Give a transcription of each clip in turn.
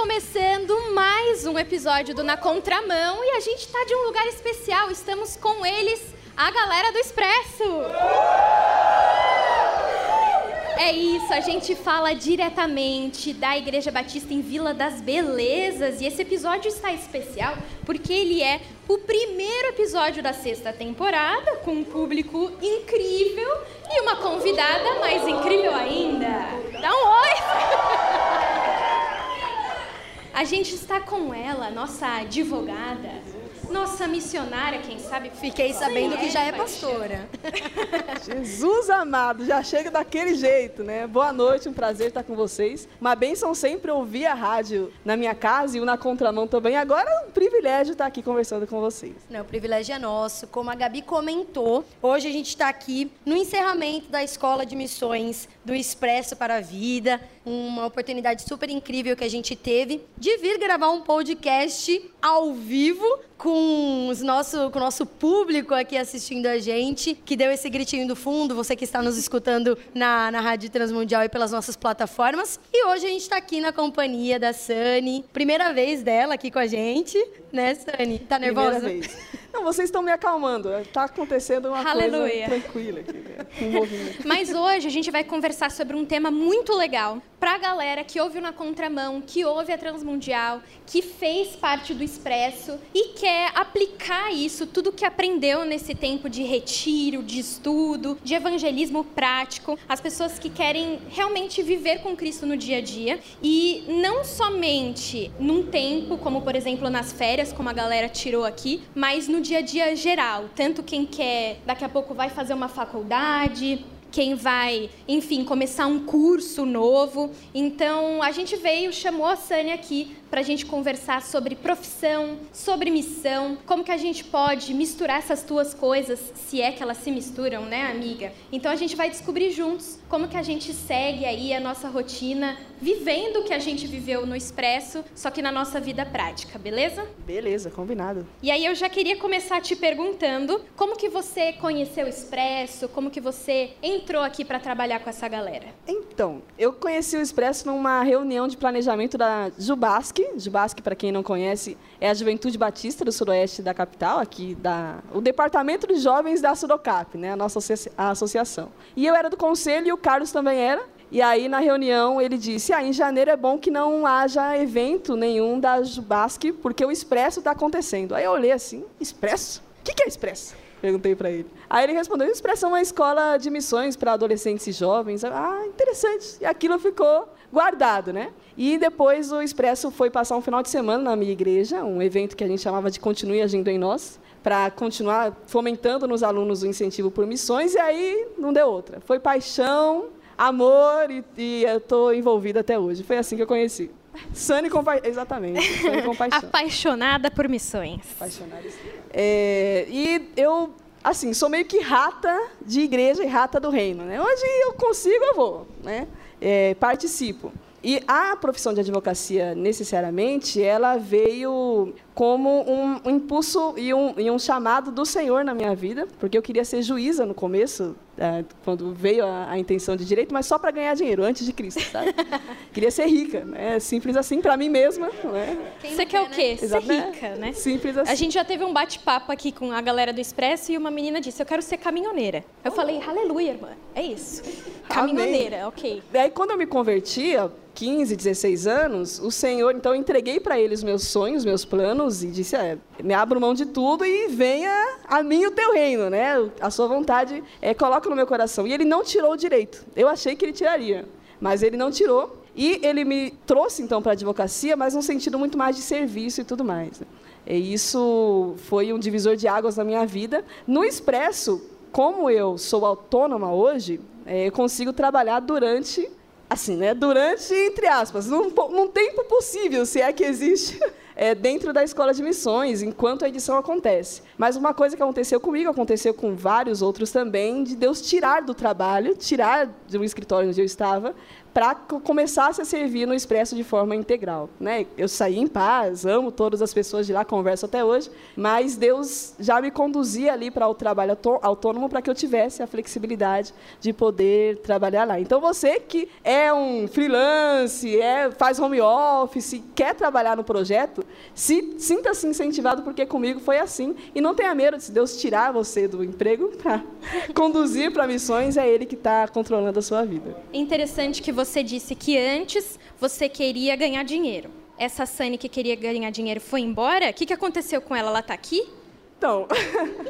começando mais um episódio do Na Contramão e a gente tá de um lugar especial. Estamos com eles, a galera do Expresso. É isso, a gente fala diretamente da Igreja Batista em Vila das Belezas e esse episódio está especial porque ele é o primeiro episódio da sexta temporada com um público incrível e uma convidada mais incrível ainda. Dá um oi! A gente está com ela, nossa advogada, nossa missionária, quem sabe. Fiquei sabendo que já é pastora. Jesus amado, já chega daquele jeito, né? Boa noite, um prazer estar com vocês. Uma bênção sempre ouvir a rádio na minha casa e o na contramão também. Agora é um privilégio estar aqui conversando com vocês. Não, o privilégio é nosso. Como a Gabi comentou, hoje a gente está aqui no encerramento da Escola de Missões do Expresso para a Vida. Uma oportunidade super incrível que a gente teve de vir gravar um podcast ao vivo com, os nosso, com o nosso público aqui assistindo a gente, que deu esse gritinho do fundo, você que está nos escutando na, na Rádio Transmundial e pelas nossas plataformas. E hoje a gente está aqui na companhia da Sani, primeira vez dela aqui com a gente, né, Sani? Tá nervosa? Primeira vez. Não, vocês estão me acalmando. Está acontecendo uma Aleluia. coisa tranquila aqui, né? um movimento. Mas hoje a gente vai conversar sobre um tema muito legal para a galera que ouve na contramão, que ouve a Transmundial, que fez parte do Expresso e quer aplicar isso, tudo que aprendeu nesse tempo de retiro, de estudo, de evangelismo prático, as pessoas que querem realmente viver com Cristo no dia a dia e não somente num tempo, como por exemplo nas férias, como a galera tirou aqui, mas no dia a dia geral, tanto quem quer daqui a pouco vai fazer uma faculdade, quem vai, enfim, começar um curso novo. Então, a gente veio, chamou a Sânia aqui para a gente conversar sobre profissão, sobre missão, como que a gente pode misturar essas duas coisas, se é que elas se misturam, né, amiga? Então, a gente vai descobrir juntos como que a gente segue aí a nossa rotina, vivendo o que a gente viveu no Expresso, só que na nossa vida prática, beleza? Beleza, combinado. E aí eu já queria começar te perguntando como que você conheceu o Expresso, como que você entrou aqui para trabalhar com essa galera? Então, eu conheci o Expresso numa reunião de planejamento da Jubasc. Jubasc, para quem não conhece, é a Juventude Batista do Sudoeste da capital, aqui da o Departamento de Jovens da Sudocap, né, a nossa a associação. E eu era do conselho e o Carlos também era. E aí, na reunião, ele disse: ah, em janeiro é bom que não haja evento nenhum da Jubasc, porque o Expresso está acontecendo. Aí eu olhei assim: Expresso? O que, que é Expresso? Perguntei para ele. Aí ele respondeu: Expresso é uma escola de missões para adolescentes e jovens. Ah, interessante. E aquilo ficou guardado, né? E depois o Expresso foi passar um final de semana na minha igreja, um evento que a gente chamava de Continue Agindo em Nós, para continuar fomentando nos alunos o incentivo por missões. E aí não deu outra. Foi paixão, amor e, e eu estou envolvida até hoje. Foi assim que eu conheci. Sani Compaixão. Exatamente. Sani Compaixão. Apaixonada por missões. Apaixonada. É, e eu, assim, sou meio que rata de igreja e rata do reino. Né? Onde eu consigo, eu vou. Né? É, participo. E a profissão de advocacia, necessariamente, ela veio como um, impulso e um, e um, chamado do Senhor na minha vida, porque eu queria ser juíza no começo, é, quando veio a, a, intenção de direito, mas só para ganhar dinheiro, antes de Cristo, sabe? queria ser rica, né? simples assim, para mim mesma. Né? Você quer, o quê? Ser rica, né? Simples assim. A gente já teve um bate-papo aqui com a galera do Expresso e uma menina disse, eu quero ser caminhoneira. Eu oh. falei, aleluia, irmã, é isso. Caminhoneira, Amém. ok. Daí, quando eu me convertia, 15, 16 anos, o Senhor, então eu entreguei para ele os meus sonhos, meus planos e disse: é, me abro mão de tudo e venha a mim o teu reino, né? A sua vontade é coloca no meu coração. E ele não tirou o direito. Eu achei que ele tiraria, mas ele não tirou. E ele me trouxe então para a advocacia, mas num sentido muito mais de serviço e tudo mais. E isso foi um divisor de águas na minha vida. No Expresso, como eu sou autônoma hoje, é, eu consigo trabalhar durante assim, né, durante, entre aspas, num, num tempo possível, se é que existe, é, dentro da escola de missões, enquanto a edição acontece. Mas uma coisa que aconteceu comigo, aconteceu com vários outros também, de Deus tirar do trabalho, tirar do escritório onde eu estava, para que começasse a servir no Expresso de forma integral. Né? Eu saí em paz, amo todas as pessoas de lá, converso até hoje, mas Deus já me conduzia ali para o trabalho autônomo para que eu tivesse a flexibilidade de poder trabalhar lá. Então, você que é um freelance, é, faz home office, quer trabalhar no projeto, sinta-se incentivado, porque comigo foi assim. E não tenha medo de se Deus tirar você do emprego para conduzir para missões, é Ele que está controlando a sua vida. Interessante que você disse que antes você queria ganhar dinheiro. Essa Sani que queria ganhar dinheiro foi embora? O que, que aconteceu com ela? Ela está aqui? Então,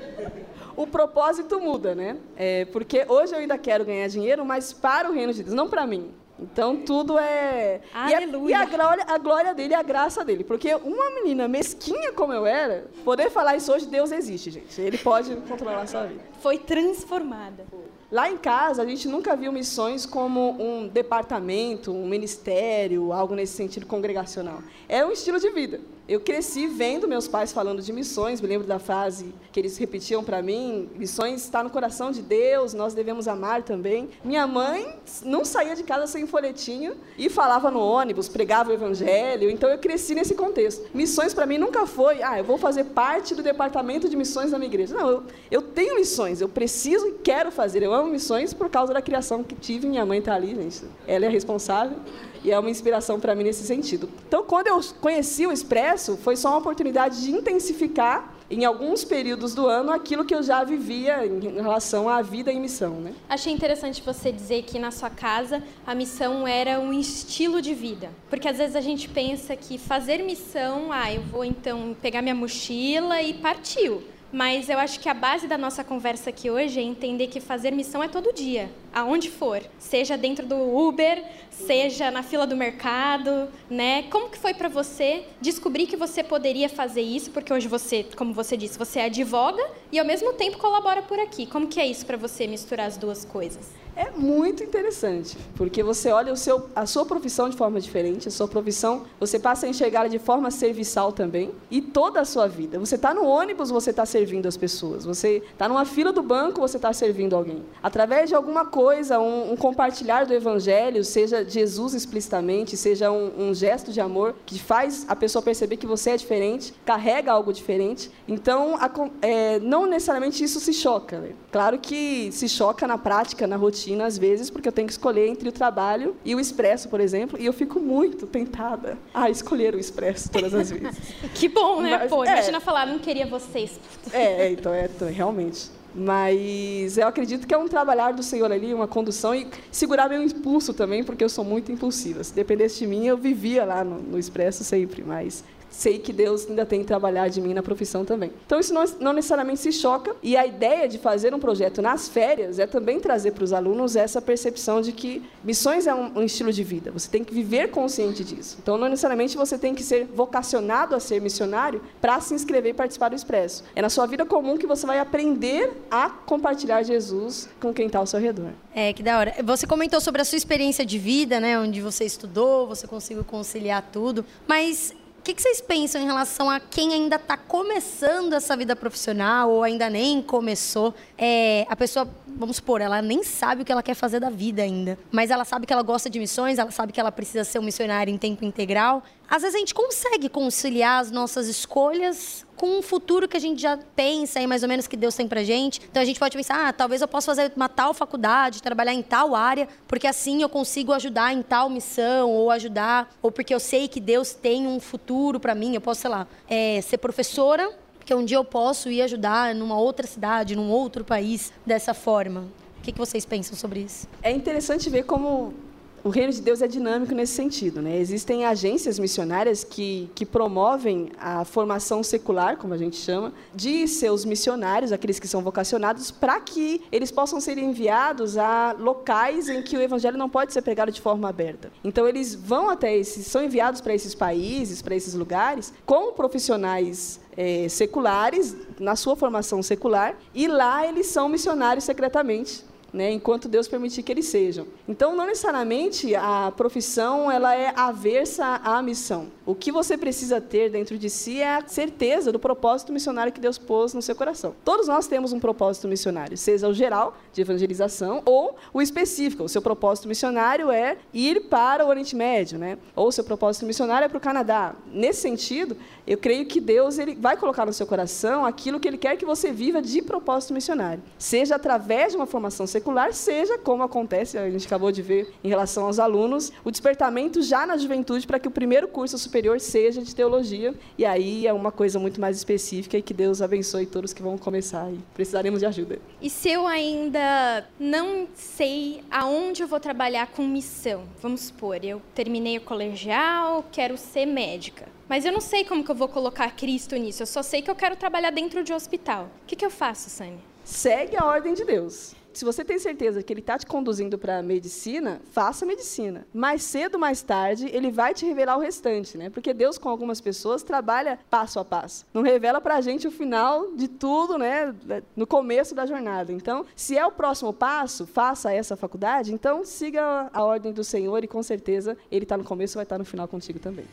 o propósito muda, né? É, porque hoje eu ainda quero ganhar dinheiro, mas para o reino de Deus, não para mim. Então tudo é. Aleluia. E, a, e a, glória, a glória dele a graça dele. Porque uma menina mesquinha como eu era, poder falar isso hoje, Deus existe, gente. Ele pode controlar a sua vida. Foi transformada. Lá em casa, a gente nunca viu missões como um departamento, um ministério, algo nesse sentido congregacional. Era um estilo de vida. Eu cresci vendo meus pais falando de missões, me lembro da frase que eles repetiam para mim: missões está no coração de Deus, nós devemos amar também. Minha mãe não saía de casa sem folhetinho e falava no ônibus, pregava o evangelho, então eu cresci nesse contexto. Missões para mim nunca foi, ah, eu vou fazer parte do departamento de missões da minha igreja. Não, eu, eu tenho missões, eu preciso e quero fazer. Eu amo missões por causa da criação que tive, minha mãe está ali, gente. Ela é responsável e é uma inspiração para mim nesse sentido. Então, quando eu conheci o Expresso, foi só uma oportunidade de intensificar em alguns períodos do ano aquilo que eu já vivia em relação à vida e missão, né? Achei interessante você dizer que na sua casa a missão era um estilo de vida, porque às vezes a gente pensa que fazer missão, ah, eu vou então pegar minha mochila e partiu. Mas eu acho que a base da nossa conversa aqui hoje é entender que fazer missão é todo dia, aonde for, seja dentro do Uber, seja na fila do mercado, né? Como que foi para você descobrir que você poderia fazer isso? Porque hoje você, como você disse, você advoga e ao mesmo tempo colabora por aqui. Como que é isso para você misturar as duas coisas? É muito interessante, porque você olha o seu, a sua profissão de forma diferente, a sua profissão, você passa a enxergar de forma serviçal também, e toda a sua vida. Você está no ônibus, você está servindo as pessoas. Você está numa fila do banco, você está servindo alguém. Através de alguma coisa, um, um, compartilhar do evangelho, seja Jesus explicitamente, seja um, um gesto de amor que faz a pessoa perceber que você é diferente, carrega algo diferente. Então, a, é, não necessariamente isso se choca. Né? Claro que se choca na prática, na rotina rotina, às vezes, porque eu tenho que escolher entre o trabalho e o expresso, por exemplo, e eu fico muito tentada a escolher o expresso todas as vezes. que bom, né? Mas, Pô, é, imagina falar, não queria vocês. É, é, então, é, então, realmente. Mas eu acredito que é um trabalhar do Senhor ali, uma condução e segurar meu impulso também, porque eu sou muito impulsiva. Se dependesse de mim, eu vivia lá no, no Expresso sempre, mas sei que Deus ainda tem que trabalhar de mim na profissão também. Então, isso não, não necessariamente se choca, e a ideia de fazer um projeto nas férias é também trazer para os alunos essa percepção de que missões é um, um, estilo de vida, você tem que viver consciente disso. Então, não necessariamente você tem que ser vocacionado a ser missionário para se inscrever e participar do Expresso. É na sua vida comum que você vai aprender a compartilhar Jesus com quem está ao seu redor. É, que da hora. Você comentou sobre a sua experiência de vida, né, onde você estudou, você conseguiu conciliar tudo, mas o que, que, vocês pensam em relação a quem ainda está começando essa vida profissional ou ainda nem começou? É, a pessoa, vamos supor, ela nem sabe o que ela quer fazer da vida ainda, mas ela sabe que ela gosta de missões, ela sabe que ela precisa ser um missionário em tempo integral às vezes a gente consegue conciliar as nossas escolhas com um futuro que a gente já pensa aí mais ou menos que Deus tem pra gente. Então a gente pode pensar, ah, talvez eu possa fazer uma tal faculdade, trabalhar em tal área, porque assim eu consigo ajudar em tal missão, ou ajudar, ou porque eu sei que Deus tem um futuro para mim, eu posso, sei lá, é, ser professora, porque um dia eu posso ir ajudar numa outra cidade, num outro país dessa forma. O que, que vocês pensam sobre isso? É interessante ver como o reino de Deus é dinâmico nesse sentido. Né? Existem agências missionárias que, que promovem a formação secular, como a gente chama, de seus missionários, aqueles que são vocacionados, para que eles possam ser enviados a locais em que o evangelho não pode ser pregado de forma aberta. Então, eles vão até esses, são enviados para esses países, para esses lugares, com profissionais é, seculares, na sua formação secular, e lá eles são missionários secretamente né, enquanto Deus permitir que eles sejam. Então, não necessariamente a profissão ela é aversa à missão. O que você precisa ter dentro de si é a certeza do propósito missionário que Deus pôs no seu coração. Todos nós temos um propósito missionário, seja o geral, de evangelização, ou o específico. O seu propósito missionário é ir para o Oriente Médio, né? ou o seu propósito missionário é para o Canadá. Nesse sentido, eu creio que Deus ele vai colocar no seu coração aquilo que Ele quer que você viva de propósito missionário. Seja através de uma formação secular, seja como acontece, a gente acabou de ver em relação aos alunos, o despertamento já na juventude para que o primeiro curso superior seja de teologia. E aí é uma coisa muito mais específica e que Deus abençoe todos que vão começar e precisaremos de ajuda. E se eu ainda não sei aonde eu vou trabalhar com missão, vamos supor, eu terminei o colegial, quero ser médica. Mas eu não sei como que eu vou colocar Cristo nisso. Eu só sei que eu quero trabalhar dentro de um hospital. O que, que eu faço, Sânia? Segue a ordem de Deus. Se você tem certeza que ele está te conduzindo para a medicina, faça medicina. Mais cedo mais tarde, ele vai te revelar o restante, né? Porque Deus, com algumas pessoas, trabalha passo a passo. Não revela para a gente o final de tudo, né? No começo da jornada. Então, se é o próximo passo, faça essa faculdade, então siga a ordem do Senhor e com certeza ele está no começo e vai estar no final contigo também.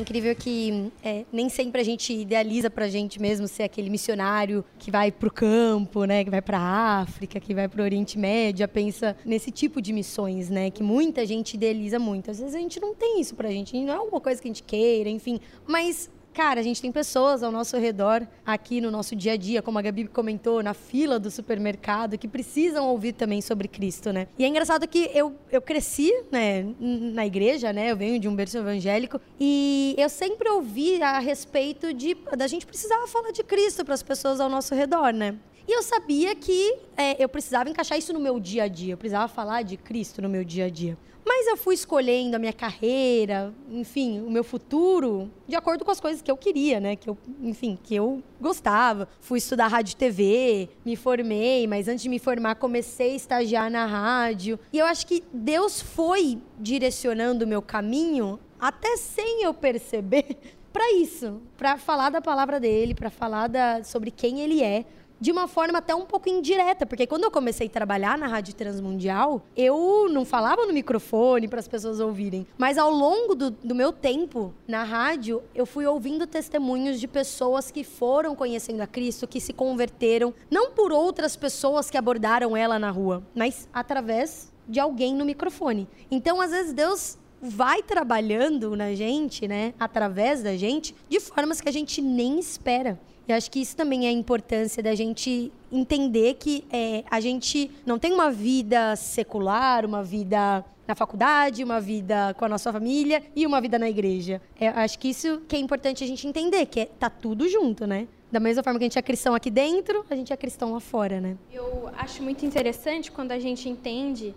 Incrível que é, nem sempre a gente idealiza para a gente mesmo ser aquele missionário que vai para o campo, né, que vai para a África, que vai para o Oriente Médio, pensa nesse tipo de missões, né, que muita gente idealiza muito. Às vezes a gente não tem isso para a gente, não é alguma coisa que a gente queira, enfim, mas Cara, a gente tem pessoas ao nosso redor, aqui no nosso dia a dia, como a Gabi comentou, na fila do supermercado, que precisam ouvir também sobre Cristo, né? E é engraçado que eu, eu cresci, né, na igreja, né? Eu venho de um berço evangélico e eu sempre ouvi a respeito de da gente precisava falar de Cristo para as pessoas ao nosso redor, né? E eu sabia que é, eu precisava encaixar isso no meu dia a dia, eu precisava falar de Cristo no meu dia a dia. Mas eu fui escolhendo a minha carreira, enfim, o meu futuro, de acordo com as coisas que eu queria, né? Que eu, enfim, que eu gostava. Fui estudar rádio e TV, me formei, mas antes de me formar comecei a estagiar na rádio. E eu acho que Deus foi direcionando o meu caminho até sem eu perceber para isso, para falar da palavra dele, para falar da, sobre quem ele é, de uma forma até um pouco indireta, porque quando eu comecei a trabalhar na Rádio Transmundial, eu não falava no microfone para as pessoas ouvirem, mas ao longo do, do, meu tempo na rádio, eu fui ouvindo testemunhos de pessoas que foram conhecendo a Cristo, que se converteram, não por outras pessoas que abordaram ela na rua, mas através de alguém no microfone. Então, às vezes, Deus vai trabalhando na gente, né, através da gente, de formas que a gente nem espera. Eu acho que isso também é a importância da gente entender que é, a gente não tem uma vida secular, uma vida na faculdade, uma vida com a nossa família e uma vida na igreja. É, acho que isso que é importante a gente entender, que é, tá tudo junto, né? Da mesma forma que a gente é cristão aqui dentro, a gente é cristão lá fora, né? Eu acho muito interessante quando a gente entende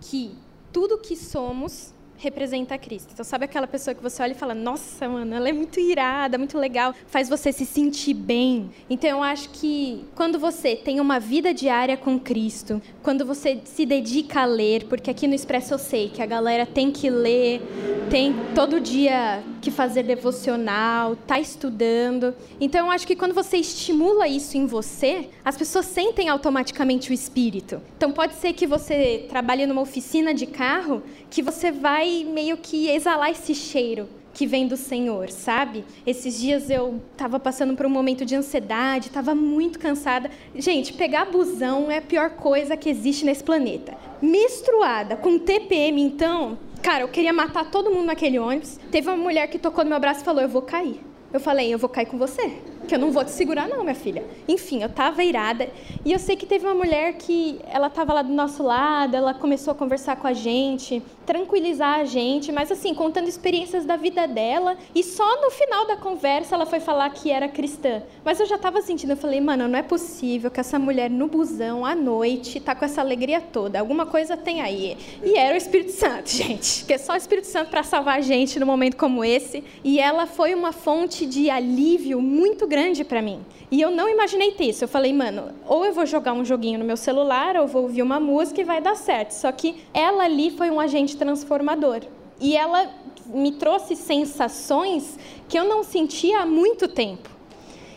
que tudo que somos representa Cristo. Então, sabe aquela pessoa que você olha e fala: Nossa, mano, ela é muito irada, muito legal, faz você se sentir bem. Então, eu acho que quando você tem uma vida diária com Cristo, quando você se dedica a ler, porque aqui no Expresso eu sei que a galera tem que ler, tem todo dia que fazer devocional, tá estudando. Então, eu acho que quando você estimula isso em você, as pessoas sentem automaticamente o espírito. Então, pode ser que você trabalhe numa oficina de carro, que você vai meio que exalar esse cheiro que vem do Senhor, sabe? Esses dias eu estava passando por um momento de ansiedade, estava muito cansada. Gente, pegar busão é a pior coisa que existe nesse planeta. Mistruada com TPM, então, cara, eu queria matar todo mundo naquele ônibus. Teve uma mulher que tocou no meu braço e falou: Eu vou cair. Eu falei: Eu vou cair com você que eu não vou te segurar não, minha filha. Enfim, eu tava irada e eu sei que teve uma mulher que ela tava lá do nosso lado, ela começou a conversar com a gente, tranquilizar a gente, mas assim, contando experiências da vida dela e só no final da conversa ela foi falar que era cristã. Mas eu já tava sentindo, eu falei, mano, não é possível que essa mulher no busão à noite tá com essa alegria toda. Alguma coisa tem aí. E era o Espírito Santo, gente, que é só o Espírito Santo para salvar a gente num momento como esse. E ela foi uma fonte de alívio muito grande para mim. E eu não imaginei ter isso. Eu falei, mano, ou eu vou jogar um joguinho no meu celular, ou vou ouvir uma música e vai dar certo. Só que ela ali foi um agente transformador. e ela me trouxe sensações que eu não sentia há muito tempo.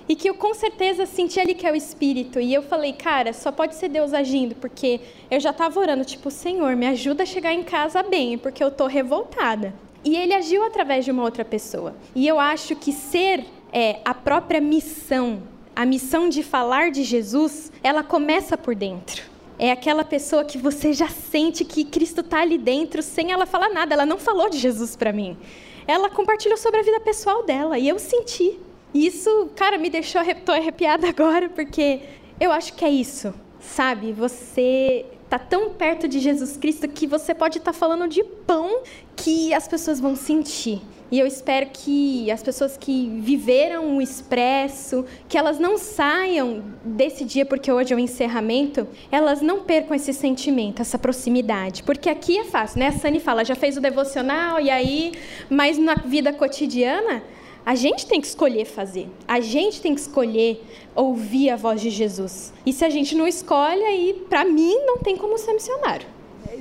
E que eu com certeza senti ali que é o Espírito. E eu falei, cara, só pode ser Deus agindo, porque eu já estava orando, tipo, Senhor, me ajuda a chegar em casa bem, porque eu estou revoltada. E ele agiu através de uma outra pessoa. E eu acho que ser é, a própria missão, a missão de falar de Jesus, ela começa por dentro. É aquela pessoa que você já sente que Cristo está ali dentro sem ela falar nada. Ela não falou de Jesus para mim. Ela compartilhou sobre a vida pessoal dela e eu senti. E isso, cara, me deixou tô arrepiada agora porque eu acho que é isso, sabe? Você está tão perto de Jesus Cristo que você pode estar tá falando de pão que as pessoas vão sentir. E eu espero que as pessoas que viveram o expresso, que elas não saiam desse dia, porque hoje é o encerramento, elas não percam esse sentimento, essa proximidade. Porque aqui é fácil, né? A Sani fala, já fez o devocional, e aí, mas na vida cotidiana, a gente tem que escolher fazer. A gente tem que escolher ouvir a voz de Jesus. E se a gente não escolhe, aí, para mim, não tem como ser missionário.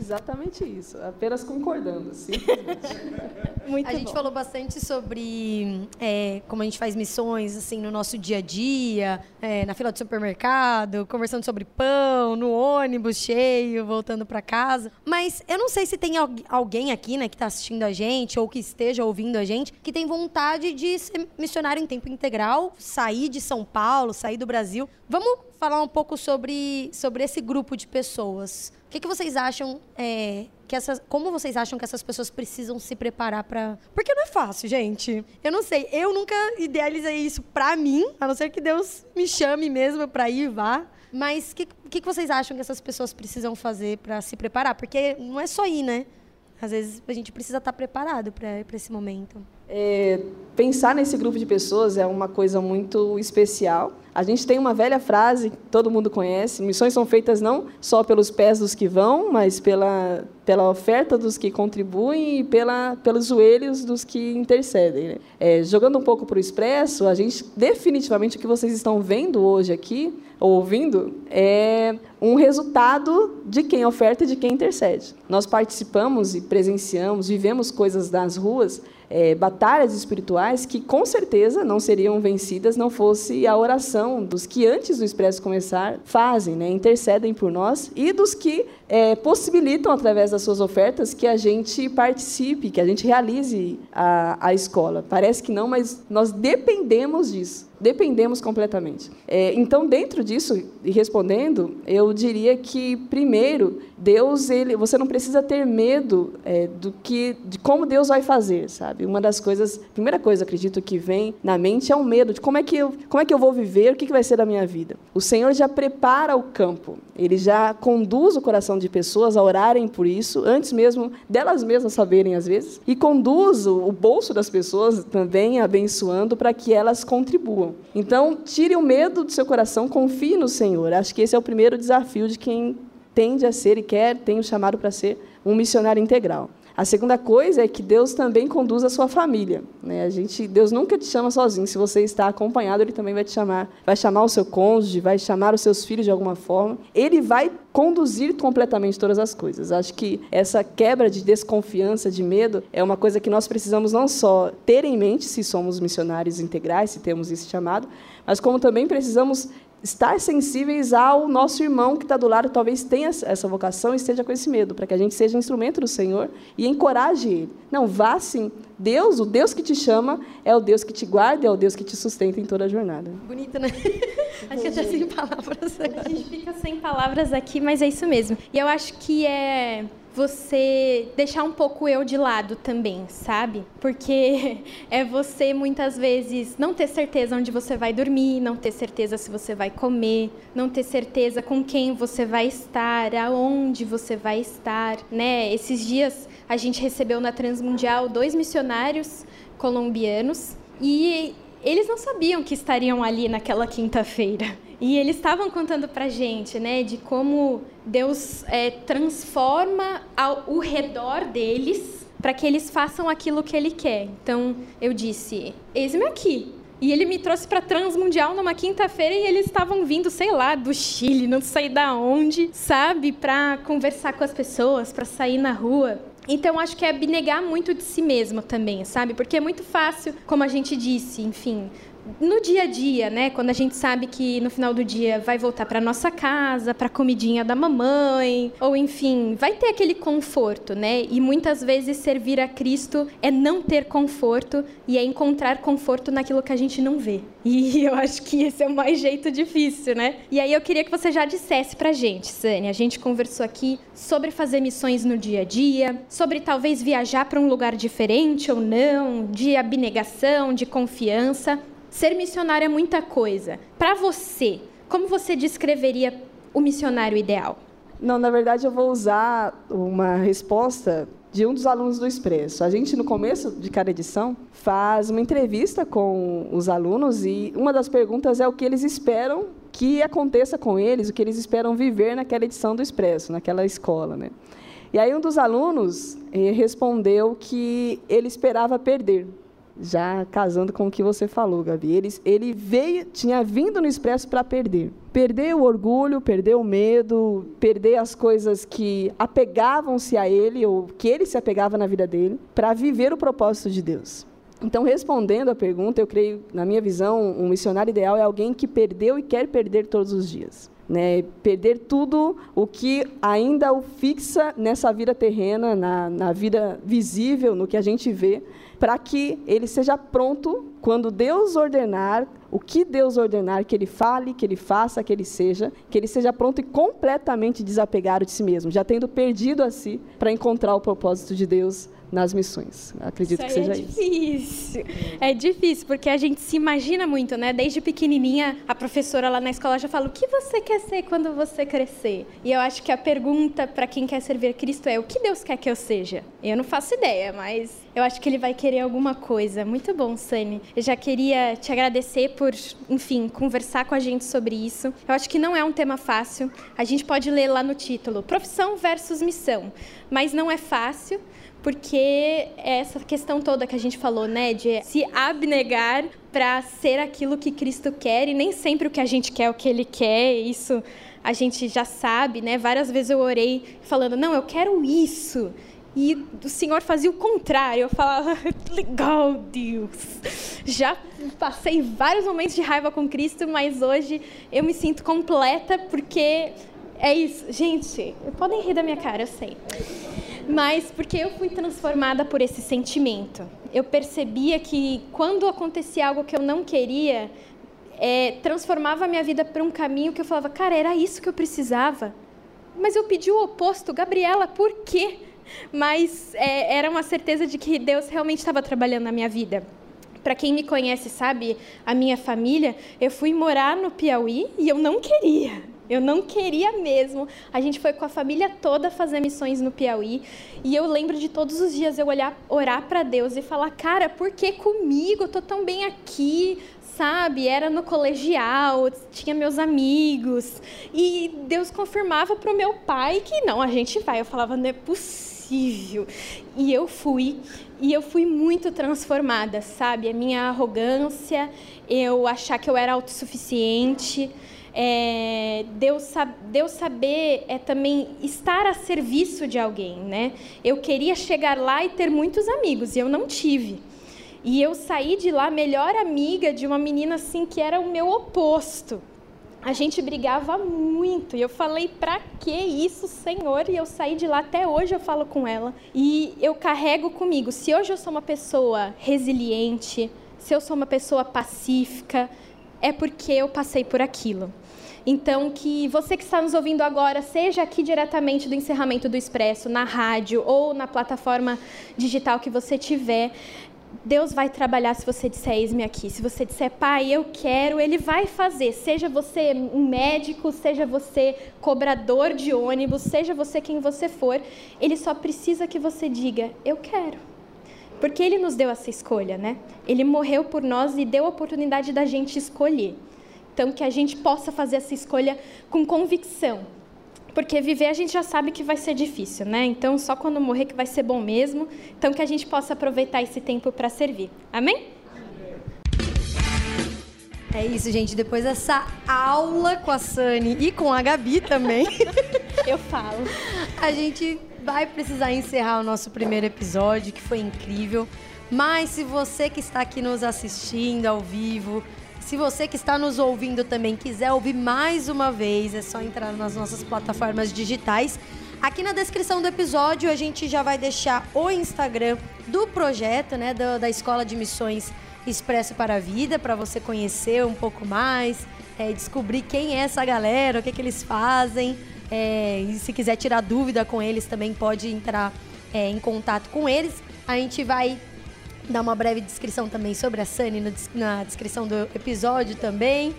Exatamente isso, apenas concordando, Muito a bom. gente falou bastante sobre é, como a gente faz missões assim no nosso dia a dia, é, na fila do supermercado, conversando sobre pão, no ônibus cheio, voltando para casa. Mas eu não sei se tem alguém aqui, né, que está assistindo a gente ou que esteja ouvindo a gente, que tem vontade de ser missionário em tempo integral, sair de São Paulo, sair do Brasil. Vamos falar um pouco sobre, sobre esse grupo de pessoas. O que, que vocês acham é, que essas, como vocês acham que essas pessoas precisam se preparar para? Porque não é fácil, gente. Eu não sei. Eu nunca idealizei isso para mim, a não ser que Deus me chame mesmo para ir e vá. Mas o que, que, que vocês acham que essas pessoas precisam fazer para se preparar? Porque não é só ir, né? Às vezes a gente precisa estar preparado para esse momento. É, pensar nesse grupo de pessoas é uma coisa muito especial. A gente tem uma velha frase que todo mundo conhece: missões são feitas não só pelos pés dos que vão, mas pela, pela oferta dos que contribuem e pela, pelos joelhos dos que intercedem. Né? É, jogando um pouco para o expresso, a gente definitivamente o que vocês estão vendo hoje aqui ou ouvindo é um resultado de quem oferta e de quem intercede. Nós participamos e presenciamos, vivemos coisas das ruas é, batalhas espirituais que, com certeza, não seriam vencidas não fosse a oração dos que, antes do expresso começar, fazem, né, intercedem por nós, e dos que é, possibilitam, através das suas ofertas, que a gente participe, que a gente realize a, a escola. Parece que não, mas nós dependemos disso. Dependemos completamente. É, então, dentro disso, e respondendo, eu diria que, primeiro, Deus, ele, você não precisa ter medo é, do que, de como Deus vai fazer, sabe? Uma das coisas, primeira coisa, acredito que vem na mente é o medo de como é que eu, como é que eu vou viver, o que, que vai ser da minha vida. O Senhor já prepara o campo, Ele já conduz o coração de pessoas a orarem por isso, antes mesmo delas mesmas saberem às vezes, e conduz o bolso das pessoas também abençoando para que elas contribuam. Então, tire o medo do seu coração, confie no Senhor. Acho que esse é o primeiro desafio de quem tende a ser e quer, tem o chamado para ser um missionário integral. A segunda coisa é que Deus também conduz a sua família. Né? A gente, Deus nunca te chama sozinho. Se você está acompanhado, Ele também vai te chamar. Vai chamar o seu cônjuge, vai chamar os seus filhos de alguma forma. Ele vai conduzir completamente todas as coisas. Acho que essa quebra de desconfiança, de medo, é uma coisa que nós precisamos não só ter em mente se somos missionários integrais, se temos esse chamado, mas como também precisamos estar sensíveis ao nosso irmão que está do lado, talvez tenha essa vocação e esteja com esse medo, para que a gente seja instrumento do Senhor e encoraje ele. Não, vá sim. Deus, o Deus que te chama, é o Deus que te guarda, é o Deus que te sustenta em toda a jornada. Bonito, né? acho que até sem palavras. A gente fica sem palavras aqui, mas é isso mesmo. E eu acho que é você deixar um pouco eu de lado também, sabe? Porque é você muitas vezes não ter certeza onde você vai dormir, não ter certeza se você vai comer, não ter certeza com quem você vai estar, aonde você vai estar, né? Esses dias a gente recebeu na Transmundial dois missionários colombianos e eles não sabiam que estariam ali naquela quinta-feira. E eles estavam contando para gente, né, de como Deus é, transforma ao, o redor deles para que eles façam aquilo que Ele quer. Então eu disse: eis-me aqui. E ele me trouxe para Transmundial numa quinta-feira e eles estavam vindo, sei lá, do Chile, não sei da onde, sabe, para conversar com as pessoas, para sair na rua. Então, acho que é abnegar muito de si mesmo também, sabe? Porque é muito fácil, como a gente disse, enfim, no dia a dia, né? Quando a gente sabe que no final do dia vai voltar para nossa casa, para a comidinha da mamãe, ou enfim, vai ter aquele conforto, né? E muitas vezes servir a Cristo é não ter conforto e é encontrar conforto naquilo que a gente não vê. E eu acho que esse é o mais jeito difícil, né? E aí eu queria que você já dissesse pra gente, Sânia. A gente conversou aqui sobre fazer missões no dia a dia, sobre talvez viajar para um lugar diferente ou não, de abnegação, de confiança. Ser missionário é muita coisa. Para você, como você descreveria o missionário ideal? Não, na verdade eu vou usar uma resposta de um dos alunos do Expresso. A gente, no começo de cada edição, faz uma entrevista com os alunos e uma das perguntas é o que eles esperam que aconteça com eles, o que eles esperam viver naquela edição do Expresso, naquela escola. Né? E aí um dos alunos eh, respondeu que ele esperava perder já casando com o que você falou, Gabi. Ele, ele veio, tinha vindo no Expresso para perder. Perder o orgulho, perder o medo, perder as coisas que apegavam-se a ele, ou que ele se apegava na vida dele, para viver o propósito de Deus. Então, respondendo à pergunta, eu creio, na minha visão, um missionário ideal é alguém que perdeu e quer perder todos os dias. Né, perder tudo o que ainda o fixa nessa vida terrena, na, na vida visível, no que a gente vê, para que ele seja pronto quando Deus ordenar, o que Deus ordenar que ele fale, que ele faça, que ele seja, que ele seja pronto e completamente desapegado de si mesmo, já tendo perdido a si para encontrar o propósito de Deus nas missões. Acredito isso que seja é difícil. isso. É difícil, porque a gente se imagina muito, né? Desde pequenininha, a professora lá na escola já fala: o que você quer ser quando você crescer? E eu acho que a pergunta para quem quer servir Cristo é: o que Deus quer que eu seja? Eu não faço ideia, mas eu acho que ele vai querer alguma coisa. Muito bom, Sani. Eu já queria te agradecer por, enfim, conversar com a gente sobre isso. Eu acho que não é um tema fácil. A gente pode ler lá no título: Profissão versus Missão. Mas não é fácil porque essa questão toda que a gente falou, né, de se abnegar para ser aquilo que Cristo quer e nem sempre o que a gente quer é o que ele quer, isso a gente já sabe, né? Várias vezes eu orei falando: "Não, eu quero isso". E o Senhor fazia o contrário. Eu falava: "Legal, Deus". Já passei vários momentos de raiva com Cristo, mas hoje eu me sinto completa porque é isso. Gente, podem rir da minha cara, eu sei mas porque eu fui transformada por esse sentimento. Eu percebia que quando acontecia algo que eu não queria, é, transformava a minha vida para um caminho que eu falava, cara, era isso que eu precisava. Mas eu pedi o oposto, Gabriela, por quê? Mas é, era uma certeza de que Deus realmente estava trabalhando na minha vida. Para quem me conhece, sabe, a minha família, eu fui morar no Piauí e eu não queria. Eu não queria mesmo. A gente foi com a família toda fazer missões no Piauí. E eu lembro de todos os dias eu olhar, orar para Deus e falar: Cara, por que comigo? Eu tô tão bem aqui. Sabe, era no colegial, tinha meus amigos. E Deus confirmava para o meu pai que não, a gente vai. Eu falava: Não é possível. E eu fui. E eu fui muito transformada, sabe? A minha arrogância, eu achar que eu era autossuficiente é, saber é também estar a serviço de alguém, né? Eu queria chegar lá e ter muitos amigos, e eu não tive. E eu saí de lá melhor amiga de uma menina assim que era o meu oposto. A gente brigava muito e eu falei, pra que isso, Senhor? E eu saí de lá, até hoje eu falo com ela. E eu carrego comigo, se hoje eu sou uma pessoa resiliente, se eu sou uma pessoa pacífica, é porque eu passei por aquilo. Então, que você que está nos ouvindo agora, seja aqui diretamente do encerramento do Expresso, na rádio ou na plataforma digital que você tiver, Deus vai trabalhar se você disser eis-me aqui. Se você disser, pai, eu quero, ele vai fazer. Seja você um médico, seja você cobrador de ônibus, seja você quem você for, ele só precisa que você diga, eu quero. Porque ele nos deu essa escolha, né? Ele morreu por nós e deu a oportunidade da gente escolher. Então, que a gente possa fazer essa escolha com convicção. Porque viver a gente já sabe que vai ser difícil, né? Então, só quando morrer que vai ser bom mesmo. Então, que a gente possa aproveitar esse tempo para servir. Amém? É isso, gente. Depois dessa aula com a Sani e com a Gabi também. Eu falo. A gente vai precisar encerrar o nosso primeiro episódio, que foi incrível. Mas se você que está aqui nos assistindo ao vivo, se você que está nos ouvindo também quiser ouvir mais uma vez, é só entrar nas nossas plataformas digitais. Aqui na descrição do episódio a gente já vai deixar o Instagram do projeto, né, da, da Escola de Missões Expresso para a Vida, para você conhecer um pouco mais, é, descobrir quem é essa galera, o que, que eles fazem. É, e se quiser tirar dúvida com eles, também pode entrar é, em contato com eles. A gente vai dar uma breve descrição também sobre a Sunny no, na descrição do episódio também.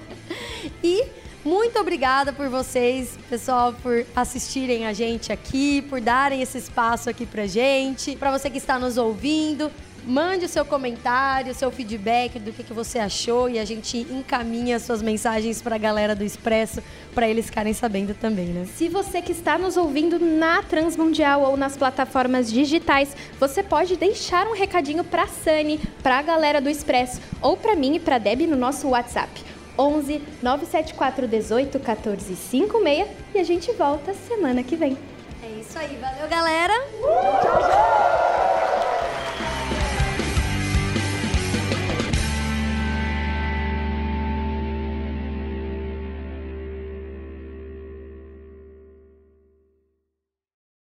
e muito obrigada por vocês, pessoal, por assistirem a gente aqui, por darem esse espaço aqui pra gente. Para você que está nos ouvindo, Mande o seu comentário, o seu feedback do que, que você achou e a gente encaminha suas mensagens para a galera do Expresso para eles ficarem sabendo também, né? Se você que está nos ouvindo na Transmundial ou nas plataformas digitais, você pode deixar um recadinho para a Sani, para a galera do Expresso ou para mim e para Deb no nosso WhatsApp. 11 974 18 14 56 e a gente volta semana que vem. É isso aí, valeu galera! Tchau, tchau.